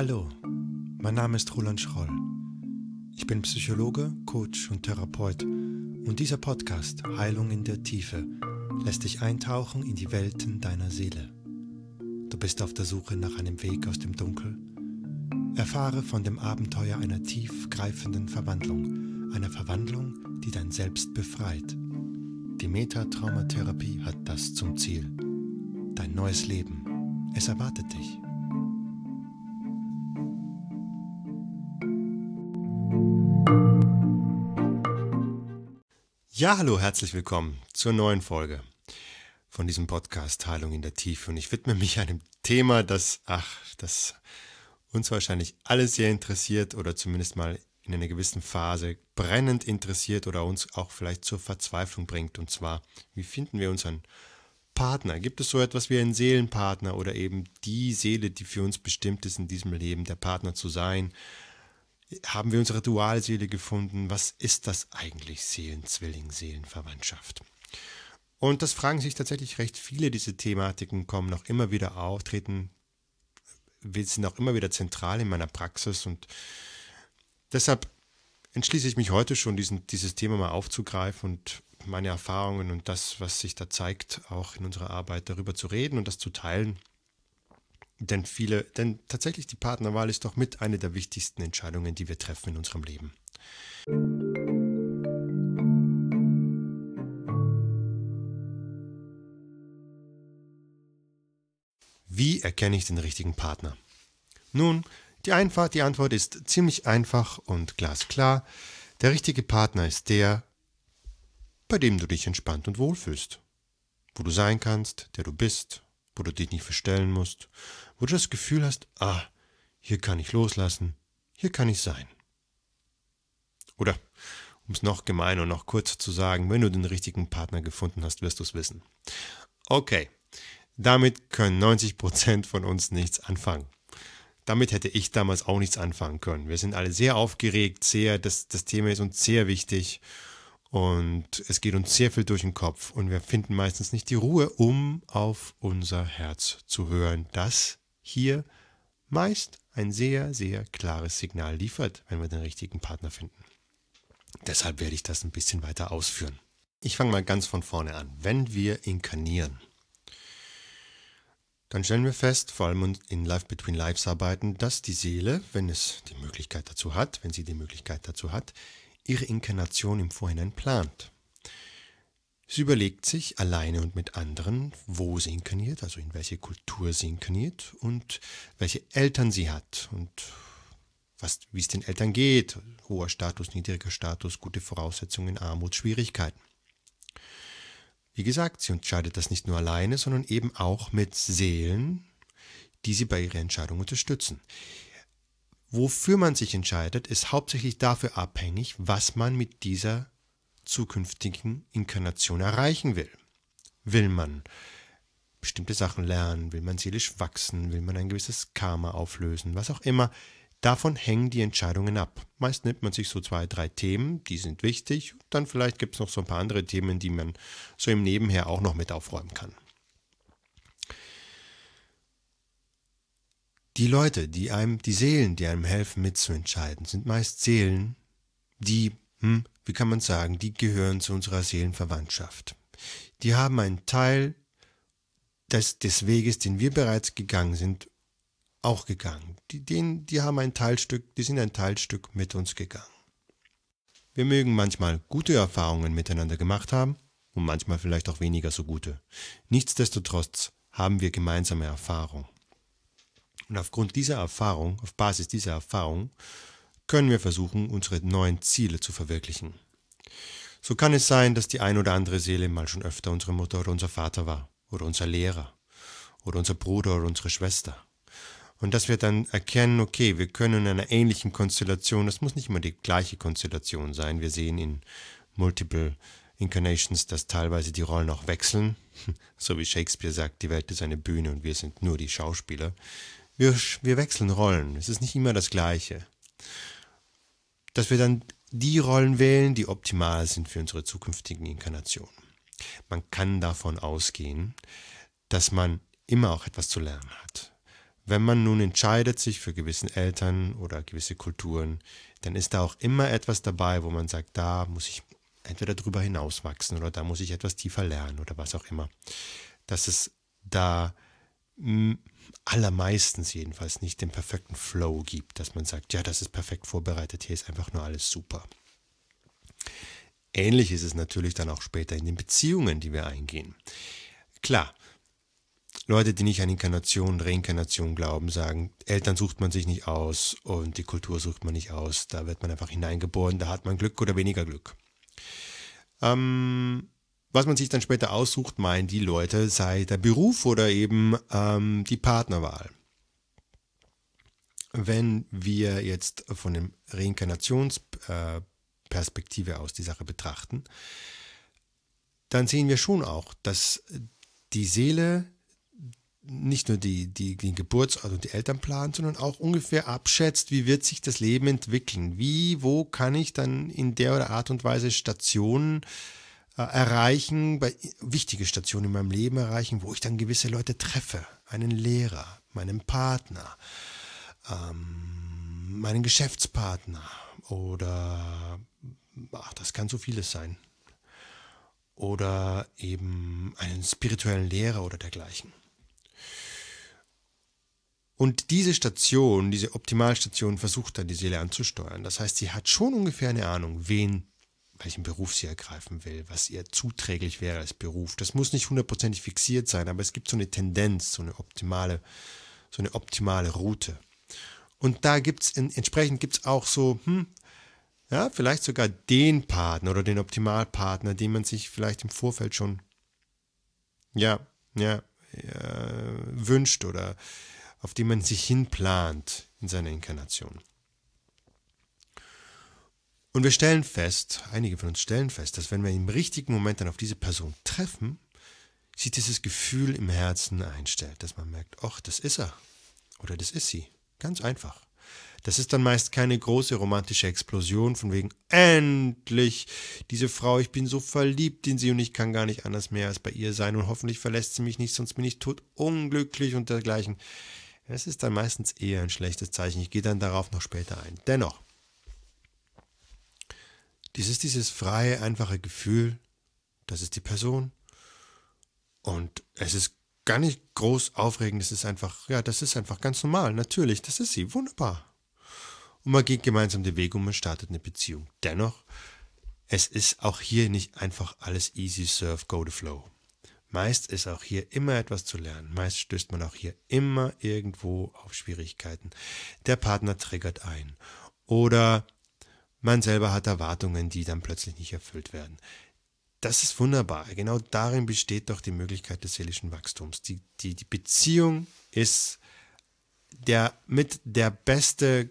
Hallo, mein Name ist Roland Schroll. Ich bin Psychologe, Coach und Therapeut und dieser Podcast Heilung in der Tiefe lässt dich eintauchen in die Welten deiner Seele. Du bist auf der Suche nach einem Weg aus dem Dunkel? Erfahre von dem Abenteuer einer tiefgreifenden Verwandlung, einer Verwandlung, die dein Selbst befreit. Die Metatraumatherapie hat das zum Ziel. Dein neues Leben. Es erwartet dich. Ja, hallo, herzlich willkommen zur neuen Folge von diesem Podcast Heilung in der Tiefe. Und ich widme mich einem Thema, das, ach, das uns wahrscheinlich alle sehr interessiert oder zumindest mal in einer gewissen Phase brennend interessiert oder uns auch vielleicht zur Verzweiflung bringt. Und zwar, wie finden wir unseren Partner? Gibt es so etwas wie einen Seelenpartner oder eben die Seele, die für uns bestimmt ist in diesem Leben, der Partner zu sein? Haben wir unsere Dualseele gefunden? Was ist das eigentlich Seelenzwilling, Seelenverwandtschaft? Und das fragen sich tatsächlich recht viele. Diese Thematiken kommen noch immer wieder auf, treten, sind auch immer wieder zentral in meiner Praxis und deshalb entschließe ich mich heute schon, diesen, dieses Thema mal aufzugreifen und meine Erfahrungen und das, was sich da zeigt, auch in unserer Arbeit darüber zu reden und das zu teilen. Denn viele, denn tatsächlich die Partnerwahl ist doch mit eine der wichtigsten Entscheidungen, die wir treffen in unserem Leben. Wie erkenne ich den richtigen Partner? Nun, die, Einfach, die Antwort ist ziemlich einfach und glasklar. Der richtige Partner ist der, bei dem du dich entspannt und wohlfühlst. Wo du sein kannst, der du bist, wo du dich nicht verstellen musst, wo du das Gefühl hast, ah, hier kann ich loslassen, hier kann ich sein. Oder, um es noch gemeiner und noch kurzer zu sagen, wenn du den richtigen Partner gefunden hast, wirst du es wissen. Okay, damit können 90% von uns nichts anfangen. Damit hätte ich damals auch nichts anfangen können. Wir sind alle sehr aufgeregt, sehr, das, das Thema ist uns sehr wichtig und es geht uns sehr viel durch den Kopf und wir finden meistens nicht die Ruhe, um auf unser Herz zu hören, das hier meist ein sehr, sehr klares Signal liefert, wenn wir den richtigen Partner finden. Deshalb werde ich das ein bisschen weiter ausführen. Ich fange mal ganz von vorne an. Wenn wir inkarnieren, dann stellen wir fest, vor allem in Life Between Lives Arbeiten, dass die Seele, wenn es die Möglichkeit dazu hat, wenn sie die Möglichkeit dazu hat, ihre Inkarnation im Vorhinein plant. Sie überlegt sich alleine und mit anderen, wo sie inkarniert, also in welche Kultur sie inkarniert und welche Eltern sie hat und was, wie es den Eltern geht, hoher Status, niedriger Status, gute Voraussetzungen, Armut, Schwierigkeiten. Wie gesagt, sie entscheidet das nicht nur alleine, sondern eben auch mit Seelen, die sie bei ihrer Entscheidung unterstützen. Wofür man sich entscheidet, ist hauptsächlich dafür abhängig, was man mit dieser zukünftigen Inkarnation erreichen will. Will man bestimmte Sachen lernen, will man seelisch wachsen, will man ein gewisses Karma auflösen, was auch immer, Davon hängen die Entscheidungen ab. Meist nimmt man sich so zwei, drei Themen, die sind wichtig. Dann vielleicht gibt es noch so ein paar andere Themen, die man so im Nebenher auch noch mit aufräumen kann. Die Leute, die einem, die Seelen, die einem helfen mitzuentscheiden, sind meist Seelen, die, hm, wie kann man sagen, die gehören zu unserer Seelenverwandtschaft. Die haben einen Teil des, des Weges, den wir bereits gegangen sind, auch gegangen. Die, denen, die haben ein Teilstück, die sind ein Teilstück mit uns gegangen. Wir mögen manchmal gute Erfahrungen miteinander gemacht haben und manchmal vielleicht auch weniger so gute. Nichtsdestotrotz haben wir gemeinsame Erfahrung. Und aufgrund dieser Erfahrung, auf Basis dieser Erfahrung, können wir versuchen, unsere neuen Ziele zu verwirklichen. So kann es sein, dass die ein oder andere Seele mal schon öfter unsere Mutter oder unser Vater war, oder unser Lehrer, oder unser Bruder oder unsere Schwester. Und dass wir dann erkennen, okay, wir können in einer ähnlichen Konstellation, das muss nicht immer die gleiche Konstellation sein. Wir sehen in Multiple Incarnations, dass teilweise die Rollen auch wechseln. So wie Shakespeare sagt, die Welt ist eine Bühne und wir sind nur die Schauspieler. Wir, wir wechseln Rollen. Es ist nicht immer das Gleiche. Dass wir dann die Rollen wählen, die optimal sind für unsere zukünftigen Inkarnationen. man kann davon ausgehen, dass man immer auch etwas zu lernen hat. Wenn man nun entscheidet sich für gewissen Eltern oder gewisse Kulturen, dann ist da auch immer etwas dabei, wo man sagt, da muss ich entweder drüber hinauswachsen oder da muss ich etwas tiefer lernen oder was auch immer. Dass es da allermeistens jedenfalls nicht den perfekten Flow gibt, dass man sagt, ja, das ist perfekt vorbereitet, hier ist einfach nur alles super. Ähnlich ist es natürlich dann auch später in den Beziehungen, die wir eingehen. Klar, Leute, die nicht an Inkarnation, Reinkarnation glauben, sagen, Eltern sucht man sich nicht aus und die Kultur sucht man nicht aus. Da wird man einfach hineingeboren, da hat man Glück oder weniger Glück. Ähm, was man sich dann später aussucht, meinen die Leute, sei der Beruf oder eben ähm, die Partnerwahl. Wenn wir jetzt von der Reinkarnationsperspektive aus die Sache betrachten, dann sehen wir schon auch, dass die Seele nicht nur die, die, die Geburts- also die Eltern plant, sondern auch ungefähr abschätzt, wie wird sich das Leben entwickeln. Wie, wo kann ich dann in der oder Art und Weise Stationen äh, erreichen, bei, wichtige Stationen in meinem Leben erreichen, wo ich dann gewisse Leute treffe. Einen Lehrer, meinen Partner, ähm, meinen Geschäftspartner oder ach, das kann so vieles sein. Oder eben einen spirituellen Lehrer oder dergleichen. Und diese Station, diese Optimalstation versucht dann die Seele anzusteuern. Das heißt, sie hat schon ungefähr eine Ahnung, wen, welchen Beruf sie ergreifen will, was ihr zuträglich wäre als Beruf. Das muss nicht hundertprozentig fixiert sein, aber es gibt so eine Tendenz, so eine optimale, so eine optimale Route. Und da gibt es, entsprechend gibt es auch so, hm, ja, vielleicht sogar den Partner oder den Optimalpartner, den man sich vielleicht im Vorfeld schon, ja, ja, ja wünscht oder auf die man sich hinplant in seiner Inkarnation. Und wir stellen fest, einige von uns stellen fest, dass wenn wir im richtigen Moment dann auf diese Person treffen, sich dieses Gefühl im Herzen einstellt, dass man merkt, ach, das ist er oder das ist sie. Ganz einfach. Das ist dann meist keine große romantische Explosion von wegen, endlich, diese Frau, ich bin so verliebt in sie und ich kann gar nicht anders mehr als bei ihr sein und hoffentlich verlässt sie mich nicht, sonst bin ich tot unglücklich und dergleichen. Es ist dann meistens eher ein schlechtes Zeichen. Ich gehe dann darauf noch später ein. Dennoch, dieses, dieses freie, einfache Gefühl, das ist die Person. Und es ist gar nicht groß aufregend, es ist einfach, ja, das ist einfach ganz normal, natürlich, das ist sie, wunderbar. Und man geht gemeinsam den Weg und man startet eine Beziehung. Dennoch, es ist auch hier nicht einfach alles easy, surf, go the flow. Meist ist auch hier immer etwas zu lernen. Meist stößt man auch hier immer irgendwo auf Schwierigkeiten. Der Partner triggert ein. Oder man selber hat Erwartungen, die dann plötzlich nicht erfüllt werden. Das ist wunderbar. Genau darin besteht doch die Möglichkeit des seelischen Wachstums. Die, die, die Beziehung ist der mit der beste,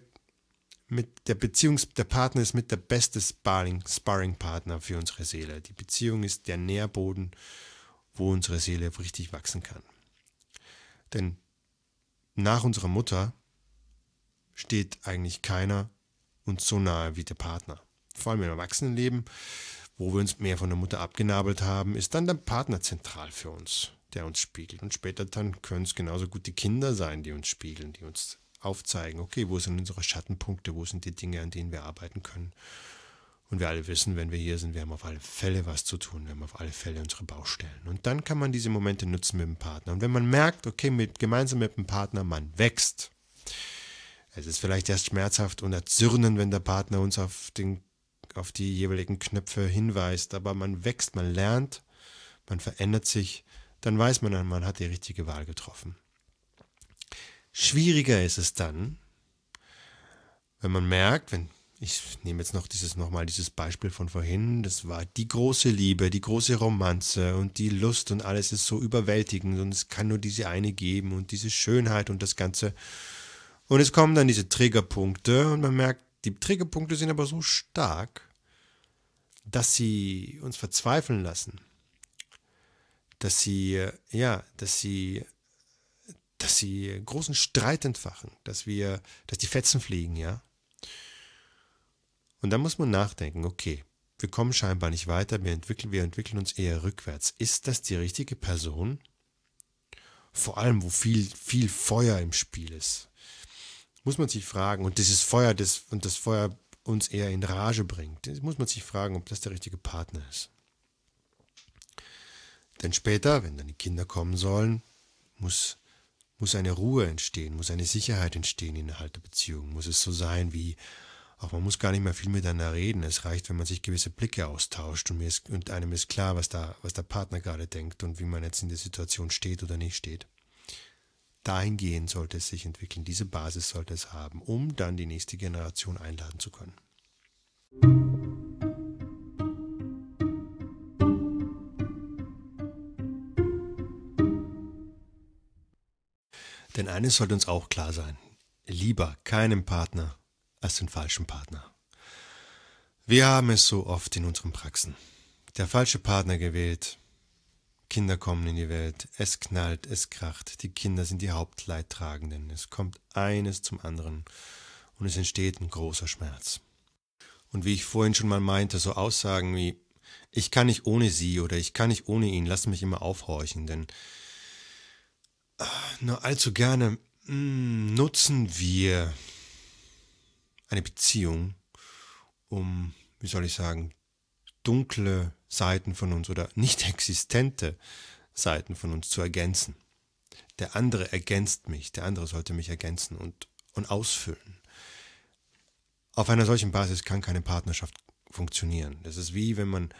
mit der Beziehungs, der Partner ist mit der beste Sparring, Sparring-Partner für unsere Seele. Die Beziehung ist der Nährboden wo unsere Seele richtig wachsen kann. Denn nach unserer Mutter steht eigentlich keiner uns so nahe wie der Partner. Vor allem im Erwachsenenleben, wo wir uns mehr von der Mutter abgenabelt haben, ist dann der Partner zentral für uns, der uns spiegelt. Und später dann können es genauso gut die Kinder sein, die uns spiegeln, die uns aufzeigen, okay, wo sind unsere Schattenpunkte, wo sind die Dinge, an denen wir arbeiten können. Und wir alle wissen, wenn wir hier sind, wir haben auf alle Fälle was zu tun, wir haben auf alle Fälle unsere Baustellen. Und dann kann man diese Momente nutzen mit dem Partner. Und wenn man merkt, okay, mit, gemeinsam mit dem Partner, man wächst. Es ist vielleicht erst schmerzhaft und erzürnen, wenn der Partner uns auf, den, auf die jeweiligen Knöpfe hinweist, aber man wächst, man lernt, man verändert sich, dann weiß man, man hat die richtige Wahl getroffen. Schwieriger ist es dann, wenn man merkt, wenn ich nehme jetzt noch dieses nochmal dieses Beispiel von vorhin, das war die große Liebe, die große Romanze und die Lust und alles ist so überwältigend und es kann nur diese eine geben und diese Schönheit und das Ganze. Und es kommen dann diese Triggerpunkte und man merkt, die Triggerpunkte sind aber so stark, dass sie uns verzweifeln lassen. Dass sie, ja, dass sie, dass sie großen Streit entfachen, dass wir, dass die Fetzen fliegen, ja. Und dann muss man nachdenken, okay, wir kommen scheinbar nicht weiter, wir entwickeln, wir entwickeln uns eher rückwärts. Ist das die richtige Person? Vor allem, wo viel, viel Feuer im Spiel ist. Muss man sich fragen, und dieses Feuer, das, und das Feuer uns eher in Rage bringt, muss man sich fragen, ob das der richtige Partner ist. Denn später, wenn dann die Kinder kommen sollen, muss, muss eine Ruhe entstehen, muss eine Sicherheit entstehen innerhalb der Beziehung. Muss es so sein wie, auch man muss gar nicht mehr viel miteinander reden. Es reicht, wenn man sich gewisse Blicke austauscht und, mir ist, und einem ist klar, was, da, was der Partner gerade denkt und wie man jetzt in der Situation steht oder nicht steht. Dahingehend sollte es sich entwickeln. Diese Basis sollte es haben, um dann die nächste Generation einladen zu können. Denn eines sollte uns auch klar sein. Lieber keinem Partner als den falschen Partner. Wir haben es so oft in unseren Praxen. Der falsche Partner gewählt, Kinder kommen in die Welt, es knallt, es kracht, die Kinder sind die Hauptleidtragenden, es kommt eines zum anderen und es entsteht ein großer Schmerz. Und wie ich vorhin schon mal meinte, so Aussagen wie ich kann nicht ohne sie oder ich kann nicht ohne ihn, lassen mich immer aufhorchen, denn äh, nur allzu gerne hm, nutzen wir eine Beziehung, um, wie soll ich sagen, dunkle Seiten von uns oder nicht existente Seiten von uns zu ergänzen. Der andere ergänzt mich, der andere sollte mich ergänzen und, und ausfüllen. Auf einer solchen Basis kann keine Partnerschaft funktionieren. Das ist wie wenn man,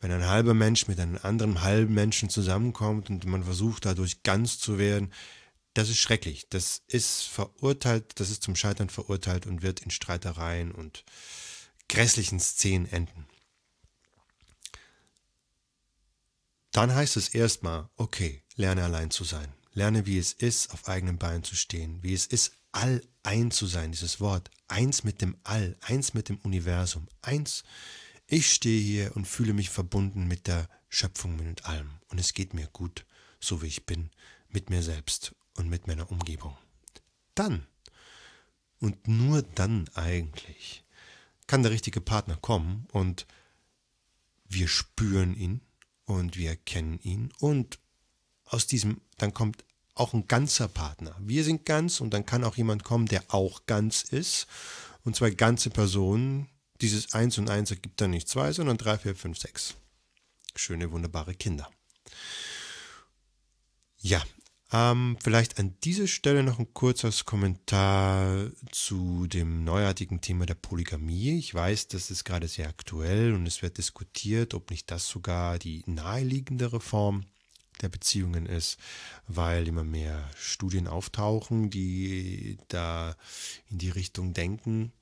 wenn ein halber Mensch mit einem anderen halben Menschen zusammenkommt und man versucht dadurch ganz zu werden, das ist schrecklich. Das ist verurteilt, das ist zum Scheitern verurteilt und wird in Streitereien und grässlichen Szenen enden. Dann heißt es erstmal, okay, lerne allein zu sein. Lerne, wie es ist, auf eigenen Beinen zu stehen, wie es ist, all ein zu sein, dieses Wort, eins mit dem All, eins mit dem Universum, eins. Ich stehe hier und fühle mich verbunden mit der Schöpfung mit allem und es geht mir gut, so wie ich bin, mit mir selbst und mit meiner Umgebung. Dann und nur dann eigentlich kann der richtige Partner kommen und wir spüren ihn und wir kennen ihn und aus diesem dann kommt auch ein ganzer Partner. Wir sind ganz und dann kann auch jemand kommen, der auch ganz ist und zwei ganze Personen. Dieses Eins und Eins ergibt dann nicht zwei, sondern drei, vier, fünf, sechs. Schöne, wunderbare Kinder. Ja, ähm, vielleicht an dieser Stelle noch ein kurzes Kommentar zu dem neuartigen Thema der Polygamie. Ich weiß, das ist gerade sehr aktuell und es wird diskutiert, ob nicht das sogar die naheliegendere Form der Beziehungen ist, weil immer mehr Studien auftauchen, die da in die Richtung denken.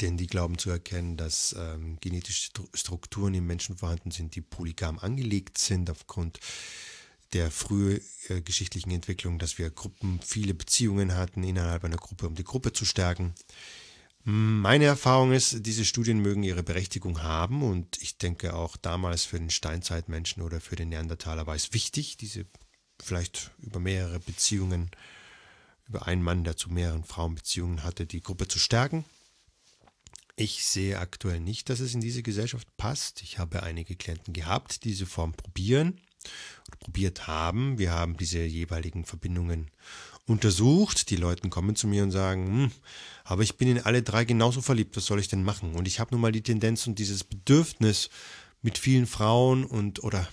Denn die glauben zu erkennen, dass ähm, genetische Strukturen im Menschen vorhanden sind, die polygam angelegt sind aufgrund der frühen äh, Entwicklung, dass wir Gruppen viele Beziehungen hatten innerhalb einer Gruppe, um die Gruppe zu stärken. Meine Erfahrung ist, diese Studien mögen ihre Berechtigung haben und ich denke auch damals für den Steinzeitmenschen oder für den Neandertaler war es wichtig, diese vielleicht über mehrere Beziehungen, über einen Mann, der zu mehreren Frauen Beziehungen hatte, die Gruppe zu stärken. Ich sehe aktuell nicht, dass es in diese Gesellschaft passt. Ich habe einige Klienten gehabt, die diese Form probieren probiert haben. Wir haben diese jeweiligen Verbindungen untersucht. Die Leute kommen zu mir und sagen, hm, aber ich bin in alle drei genauso verliebt, was soll ich denn machen? Und ich habe nun mal die Tendenz und dieses Bedürfnis mit vielen Frauen und oder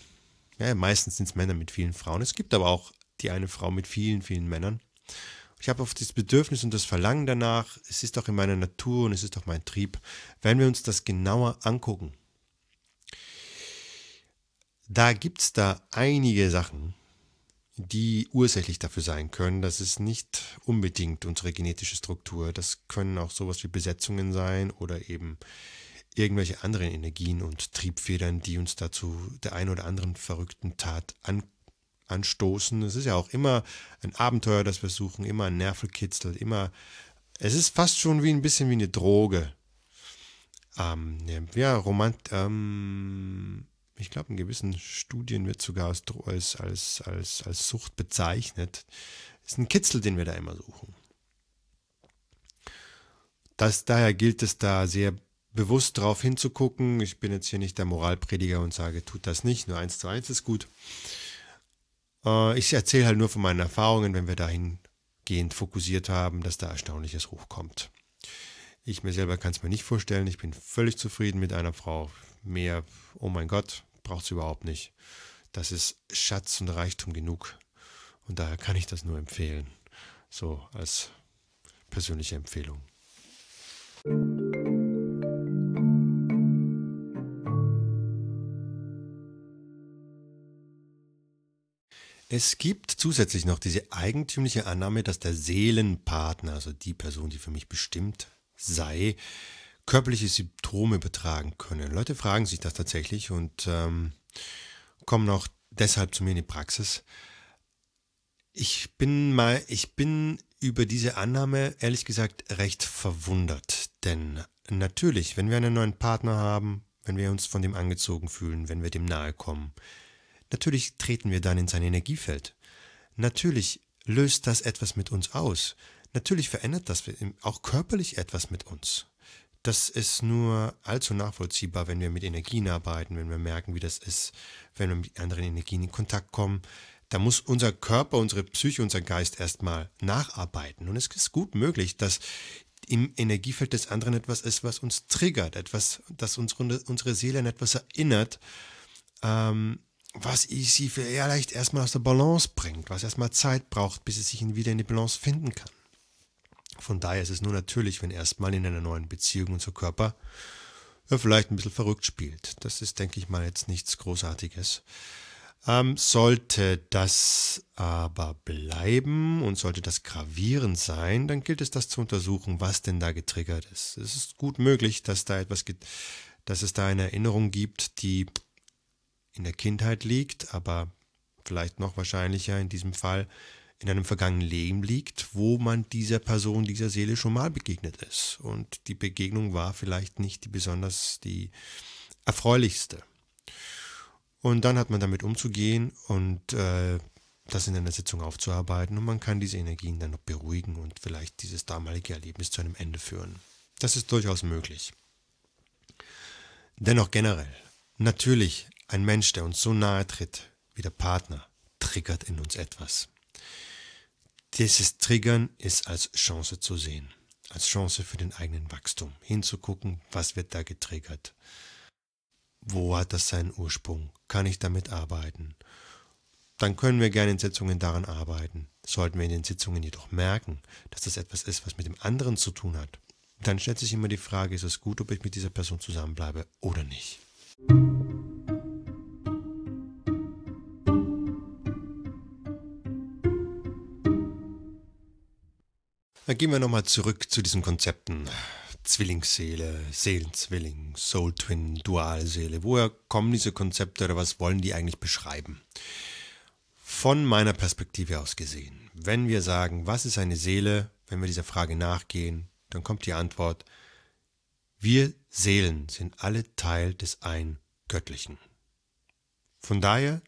ja, meistens sind es Männer mit vielen Frauen. Es gibt aber auch die eine Frau mit vielen, vielen Männern. Ich habe oft das Bedürfnis und das Verlangen danach, es ist doch in meiner Natur und es ist doch mein Trieb. Wenn wir uns das genauer angucken, da gibt es da einige Sachen, die ursächlich dafür sein können. Das ist nicht unbedingt unsere genetische Struktur. Das können auch sowas wie Besetzungen sein oder eben irgendwelche anderen Energien und Triebfedern, die uns dazu der ein oder anderen verrückten Tat an, anstoßen. Es ist ja auch immer ein Abenteuer, das wir suchen, immer ein Nervelkitzel, immer. Es ist fast schon wie ein bisschen wie eine Droge. Ähm, ja, Romant, ähm, ich glaube, in gewissen Studien wird sogar als, als, als, als Sucht bezeichnet. Das ist ein Kitzel, den wir da immer suchen. Das, daher gilt es da sehr bewusst darauf hinzugucken. Ich bin jetzt hier nicht der Moralprediger und sage, tut das nicht, nur eins zu eins ist gut. Äh, ich erzähle halt nur von meinen Erfahrungen, wenn wir dahingehend fokussiert haben, dass da Erstaunliches hochkommt. Ich mir selber kann es mir nicht vorstellen. Ich bin völlig zufrieden mit einer Frau. Mehr, oh mein Gott, braucht es überhaupt nicht. Das ist Schatz und Reichtum genug. Und daher kann ich das nur empfehlen. So als persönliche Empfehlung. Es gibt zusätzlich noch diese eigentümliche Annahme, dass der Seelenpartner, also die Person, die für mich bestimmt sei, körperliche Symptome übertragen könne. Leute fragen sich das tatsächlich und ähm, kommen auch deshalb zu mir in die Praxis. Ich bin mal, ich bin über diese Annahme ehrlich gesagt recht verwundert, denn natürlich, wenn wir einen neuen Partner haben, wenn wir uns von dem angezogen fühlen, wenn wir dem nahe kommen, Natürlich treten wir dann in sein Energiefeld. Natürlich löst das etwas mit uns aus. Natürlich verändert das auch körperlich etwas mit uns. Das ist nur allzu nachvollziehbar, wenn wir mit Energien arbeiten, wenn wir merken, wie das ist, wenn wir mit anderen Energien in Kontakt kommen. Da muss unser Körper, unsere Psyche, unser Geist erstmal nacharbeiten. Und es ist gut möglich, dass im Energiefeld des anderen etwas ist, was uns triggert, etwas, das unsere, unsere Seele an etwas erinnert, ähm, was sie vielleicht erstmal aus der Balance bringt, was erstmal Zeit braucht, bis es sich wieder in die Balance finden kann. Von daher ist es nur natürlich, wenn erstmal in einer neuen Beziehung unser Körper ja, vielleicht ein bisschen verrückt spielt. Das ist, denke ich mal, jetzt nichts Großartiges. Ähm, sollte das aber bleiben und sollte das gravierend sein, dann gilt es, das zu untersuchen, was denn da getriggert ist. Es ist gut möglich, dass da etwas, dass es da eine Erinnerung gibt, die in der Kindheit liegt, aber vielleicht noch wahrscheinlicher in diesem Fall in einem vergangenen Leben liegt, wo man dieser Person, dieser Seele schon mal begegnet ist. Und die Begegnung war vielleicht nicht die besonders die erfreulichste. Und dann hat man damit umzugehen und äh, das in einer Sitzung aufzuarbeiten und man kann diese Energien dann noch beruhigen und vielleicht dieses damalige Erlebnis zu einem Ende führen. Das ist durchaus möglich. Dennoch generell, natürlich ein Mensch, der uns so nahe tritt wie der Partner, triggert in uns etwas. Dieses Triggern ist als Chance zu sehen, als Chance für den eigenen Wachstum, hinzugucken, was wird da getriggert. Wo hat das seinen Ursprung? Kann ich damit arbeiten? Dann können wir gerne in Sitzungen daran arbeiten. Sollten wir in den Sitzungen jedoch merken, dass das etwas ist, was mit dem anderen zu tun hat, dann stellt sich immer die Frage, ist es gut, ob ich mit dieser Person zusammenbleibe oder nicht. Dann gehen wir nochmal zurück zu diesen Konzepten. Zwillingsseele, Seelenzwilling, Soul Twin, Dualseele. Woher kommen diese Konzepte oder was wollen die eigentlich beschreiben? Von meiner Perspektive aus gesehen, wenn wir sagen, was ist eine Seele, wenn wir dieser Frage nachgehen, dann kommt die Antwort, wir Seelen sind alle Teil des ein Göttlichen. Von daher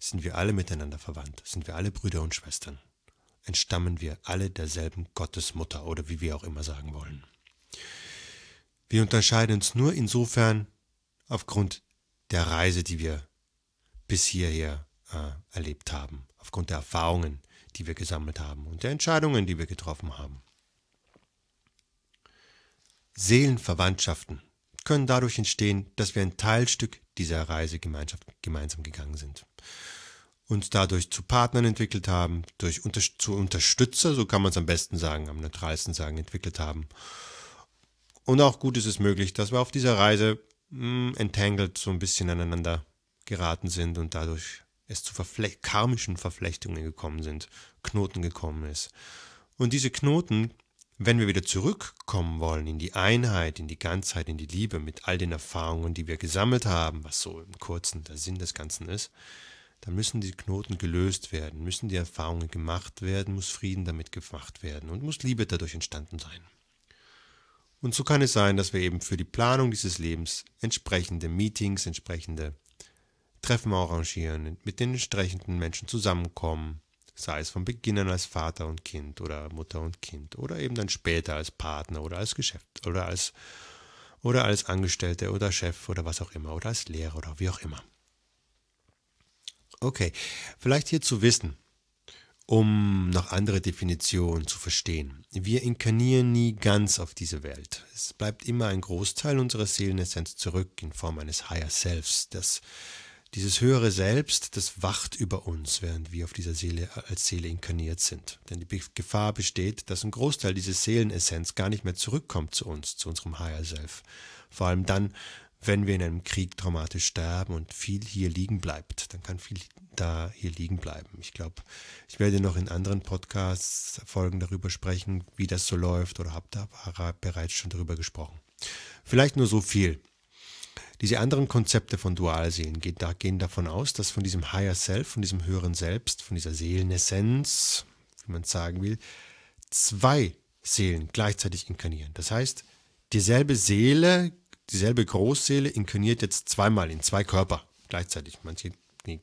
sind wir alle miteinander verwandt, sind wir alle Brüder und Schwestern entstammen wir alle derselben Gottesmutter oder wie wir auch immer sagen wollen. Wir unterscheiden uns nur insofern aufgrund der Reise, die wir bis hierher äh, erlebt haben, aufgrund der Erfahrungen, die wir gesammelt haben und der Entscheidungen, die wir getroffen haben. Seelenverwandtschaften können dadurch entstehen, dass wir ein Teilstück dieser Reise gemeinsam gegangen sind uns dadurch zu Partnern entwickelt haben, durch unter, zu Unterstützer, so kann man es am besten sagen, am neutralsten sagen, entwickelt haben. Und auch gut ist es möglich, dass wir auf dieser Reise mh, hm, entangled so ein bisschen aneinander geraten sind und dadurch es zu verfle karmischen Verflechtungen gekommen sind, Knoten gekommen ist. Und diese Knoten, wenn wir wieder zurückkommen wollen in die Einheit, in die Ganzheit, in die Liebe mit all den Erfahrungen, die wir gesammelt haben, was so im kurzen der Sinn des Ganzen ist, dann müssen die Knoten gelöst werden, müssen die Erfahrungen gemacht werden, muss Frieden damit gemacht werden und muss Liebe dadurch entstanden sein. Und so kann es sein, dass wir eben für die Planung dieses Lebens entsprechende Meetings, entsprechende Treffen arrangieren, mit den entsprechenden Menschen zusammenkommen, sei es von Beginn an als Vater und Kind oder Mutter und Kind oder eben dann später als Partner oder als Geschäft oder als oder als Angestellte oder Chef oder was auch immer oder als Lehrer oder wie auch immer. Okay, vielleicht hier zu wissen, um noch andere Definitionen zu verstehen. Wir inkarnieren nie ganz auf diese Welt. Es bleibt immer ein Großteil unserer Seelenessenz zurück in Form eines Higher Selves. Das, dieses höhere Selbst, das wacht über uns, während wir auf dieser Seele als Seele inkarniert sind. Denn die Gefahr besteht, dass ein Großteil dieser Seelenessenz gar nicht mehr zurückkommt zu uns, zu unserem Higher Self. Vor allem dann, wenn wir in einem Krieg traumatisch sterben und viel hier liegen bleibt, dann kann viel da hier liegen bleiben. Ich glaube, ich werde noch in anderen Podcasts Folgen darüber sprechen, wie das so läuft oder habe da bereits schon darüber gesprochen. Vielleicht nur so viel. Diese anderen Konzepte von Dualseelen gehen davon aus, dass von diesem Higher Self, von diesem höheren Selbst, von dieser Seelenessenz, wie man sagen will, zwei Seelen gleichzeitig inkarnieren. Das heißt, dieselbe Seele dieselbe Großseele inkarniert jetzt zweimal in zwei Körper gleichzeitig. Manche, die,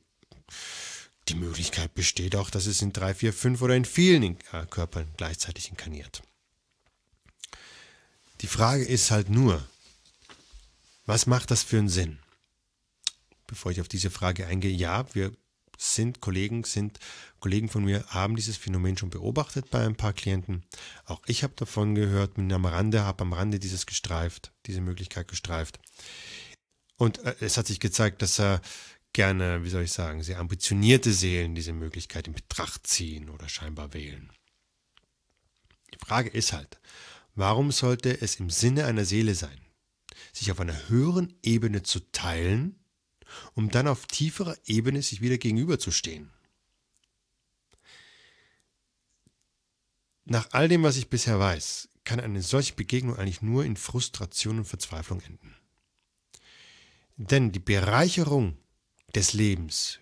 die Möglichkeit besteht auch, dass es in drei, vier, fünf oder in vielen äh, Körpern gleichzeitig inkarniert. Die Frage ist halt nur, was macht das für einen Sinn? Bevor ich auf diese Frage eingehe, ja, wir sind Kollegen, sind Kollegen von mir, haben dieses Phänomen schon beobachtet bei ein paar Klienten. Auch ich habe davon gehört, bin am Rande, habe am Rande dieses gestreift, diese Möglichkeit gestreift. Und äh, es hat sich gezeigt, dass er gerne, wie soll ich sagen, sehr ambitionierte Seelen diese Möglichkeit in Betracht ziehen oder scheinbar wählen. Die Frage ist halt, warum sollte es im Sinne einer Seele sein, sich auf einer höheren Ebene zu teilen, um dann auf tieferer Ebene sich wieder gegenüberzustehen. Nach all dem, was ich bisher weiß, kann eine solche Begegnung eigentlich nur in Frustration und Verzweiflung enden. Denn die Bereicherung des Lebens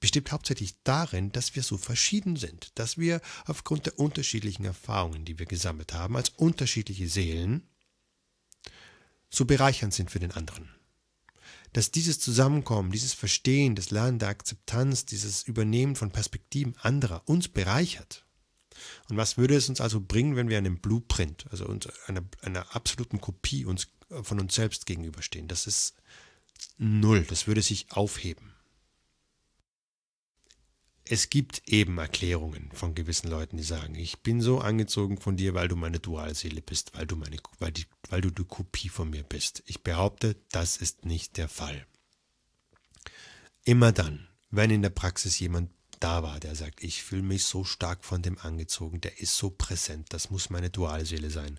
besteht hauptsächlich darin, dass wir so verschieden sind, dass wir aufgrund der unterschiedlichen Erfahrungen, die wir gesammelt haben, als unterschiedliche Seelen, so bereichernd sind für den anderen dass dieses Zusammenkommen, dieses Verstehen, das Lernen der Akzeptanz, dieses Übernehmen von Perspektiven anderer uns bereichert. Und was würde es uns also bringen, wenn wir einem Blueprint, also einer, einer absoluten Kopie uns, von uns selbst gegenüberstehen? Das ist null, das würde sich aufheben es gibt eben Erklärungen von gewissen Leuten, die sagen, ich bin so angezogen von dir, weil du meine Dualseele bist, weil du meine, weil, die, weil du die Kopie von mir bist. Ich behaupte, das ist nicht der Fall. Immer dann, wenn in der Praxis jemand da war, der sagt, ich fühle mich so stark von dem angezogen, der ist so präsent, das muss meine Dualseele sein.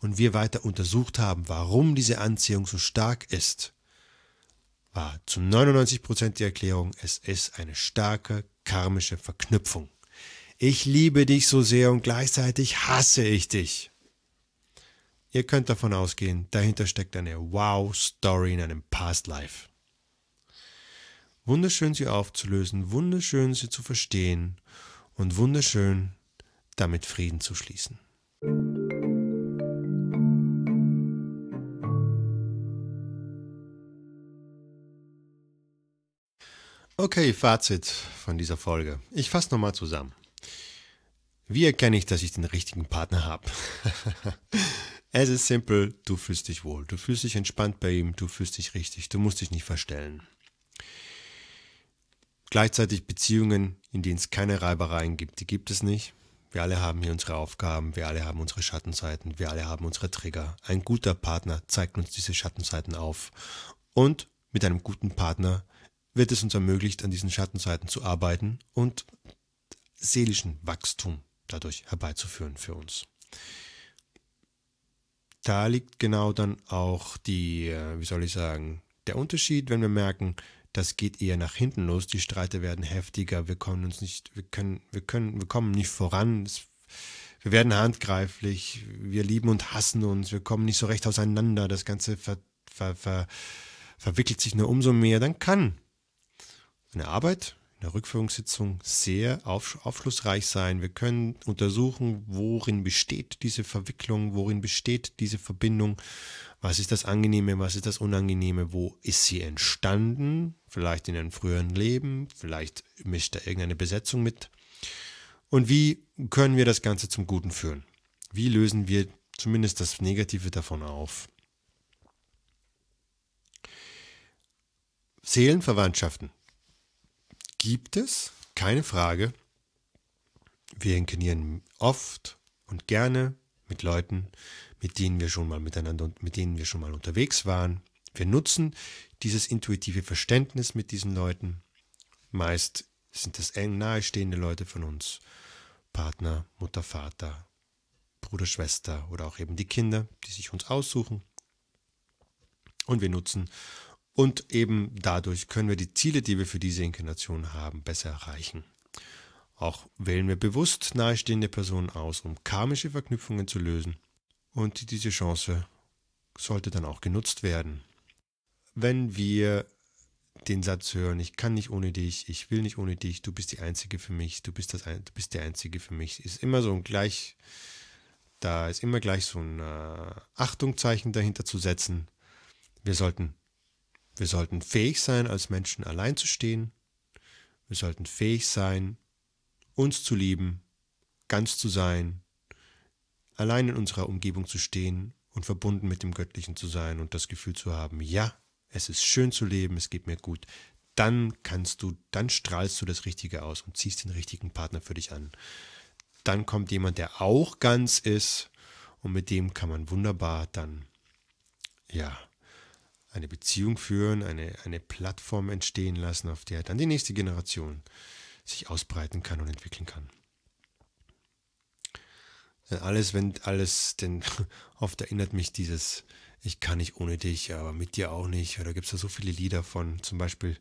Und wir weiter untersucht haben, warum diese Anziehung so stark ist, war zu 99 Prozent die Erklärung, es ist eine starke karmische Verknüpfung. Ich liebe dich so sehr und gleichzeitig hasse ich dich. Ihr könnt davon ausgehen, dahinter steckt eine Wow-Story in einem Past Life. Wunderschön sie aufzulösen, wunderschön sie zu verstehen und wunderschön damit Frieden zu schließen. Okay, Fazit von dieser Folge. Ich fasse nochmal zusammen. Wie erkenne ich, dass ich den richtigen Partner habe? es ist simpel, du fühlst dich wohl, du fühlst dich entspannt bei ihm, du fühlst dich richtig, du musst dich nicht verstellen. Gleichzeitig Beziehungen, in denen es keine Reibereien gibt, die gibt es nicht. Wir alle haben hier unsere Aufgaben, wir alle haben unsere Schattenseiten, wir alle haben unsere Trigger. Ein guter Partner zeigt uns diese Schattenseiten auf. Und mit einem guten Partner wird es uns ermöglicht, an diesen Schattenseiten zu arbeiten und seelischen Wachstum dadurch herbeizuführen für uns. Da liegt genau dann auch die, äh, wie soll ich sagen, der Unterschied, wenn wir merken, das geht eher nach hinten los, die Streite werden heftiger, wir kommen uns nicht, wir können, wir können, wir kommen nicht voran, wir werden handgreiflich, wir lieben und hassen uns, wir kommen nicht so recht auseinander, das Ganze ver, ver, ver, verwickelt sich nur umso mehr, dann kann eine Arbeit, eine Rückführungssitzung sehr auf, aufschlussreich sein. Wir können untersuchen, worin besteht diese Verwicklung, worin besteht diese Verbindung, was ist das Angenehme, was ist das Unangenehme, wo ist sie entstanden, vielleicht in einem früheren Leben, vielleicht mischt da irgendeine Besetzung mit. Und wie können wir das Ganze zum Guten führen? Wie lösen wir zumindest das Negative davon auf? Seelenverwandtschaften gibt es, keine Frage. Wir inkarnieren oft und gerne mit Leuten, mit denen wir schon mal miteinander mit denen wir schon mal unterwegs waren. Wir nutzen dieses intuitive Verständnis mit diesen Leuten. Meist sind es eng nahestehende Leute von uns. Partner, Mutter, Vater, Bruder, Schwester oder auch eben die Kinder, die sich uns aussuchen. Und wir nutzen und eben dadurch können wir die Ziele, die wir für diese Inkarnation haben, besser erreichen. Auch wählen wir bewusst nahestehende Personen aus, um karmische Verknüpfungen zu lösen. Und diese Chance sollte dann auch genutzt werden. Wenn wir den Satz hören, ich kann nicht ohne dich, ich will nicht ohne dich, du bist die Einzige für mich, du bist, das, du bist der Einzige für mich, ist immer so ein gleich, da ist immer gleich so ein äh, Achtungzeichen dahinter zu setzen. Wir sollten wir sollten fähig sein, als Menschen allein zu stehen. Wir sollten fähig sein, uns zu lieben, ganz zu sein, allein in unserer Umgebung zu stehen und verbunden mit dem Göttlichen zu sein und das Gefühl zu haben, ja, es ist schön zu leben, es geht mir gut. Dann kannst du, dann strahlst du das Richtige aus und ziehst den richtigen Partner für dich an. Dann kommt jemand, der auch ganz ist und mit dem kann man wunderbar dann, ja, eine Beziehung führen, eine, eine Plattform entstehen lassen, auf der dann die nächste Generation sich ausbreiten kann und entwickeln kann. Denn alles, wenn alles, denn oft erinnert mich dieses, ich kann nicht ohne dich, aber mit dir auch nicht. Da gibt es ja so viele Lieder von, zum Beispiel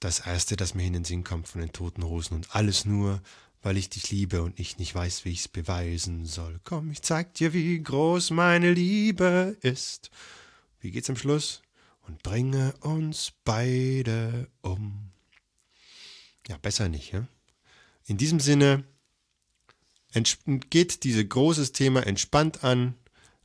das erste, das mir in den Sinn kommt von den Toten Rosen und alles nur, weil ich dich liebe und ich nicht weiß, wie ich es beweisen soll. Komm, ich zeig dir, wie groß meine Liebe ist. Wie geht's am Schluss? Und bringe uns beide um. Ja, besser nicht. Ja? In diesem Sinne, geht dieses großes Thema entspannt an,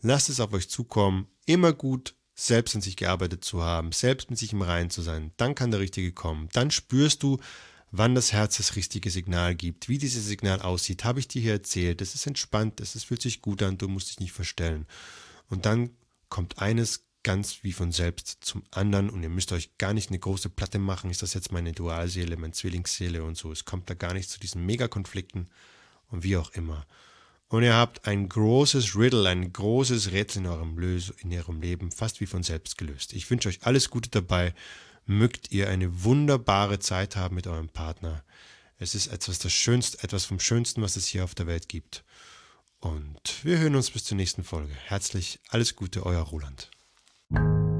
lasst es auf euch zukommen, immer gut selbst an sich gearbeitet zu haben, selbst mit sich im Reinen zu sein, dann kann der Richtige kommen. Dann spürst du, wann das Herz das richtige Signal gibt, wie dieses Signal aussieht, habe ich dir hier erzählt, es ist entspannt, es fühlt sich gut an, du musst dich nicht verstellen. Und dann kommt eines ganz wie von selbst zum anderen und ihr müsst euch gar nicht eine große Platte machen, ist das jetzt meine Dualseele, meine Zwillingsseele und so. Es kommt da gar nicht zu diesen Megakonflikten und wie auch immer. Und ihr habt ein großes Riddle, ein großes Rätsel in eurem, Lös in eurem Leben fast wie von selbst gelöst. Ich wünsche euch alles Gute dabei. Mögt ihr eine wunderbare Zeit haben mit eurem Partner. Es ist etwas das Schönste, etwas vom Schönsten, was es hier auf der Welt gibt. Und wir hören uns bis zur nächsten Folge. Herzlich alles Gute, euer Roland. you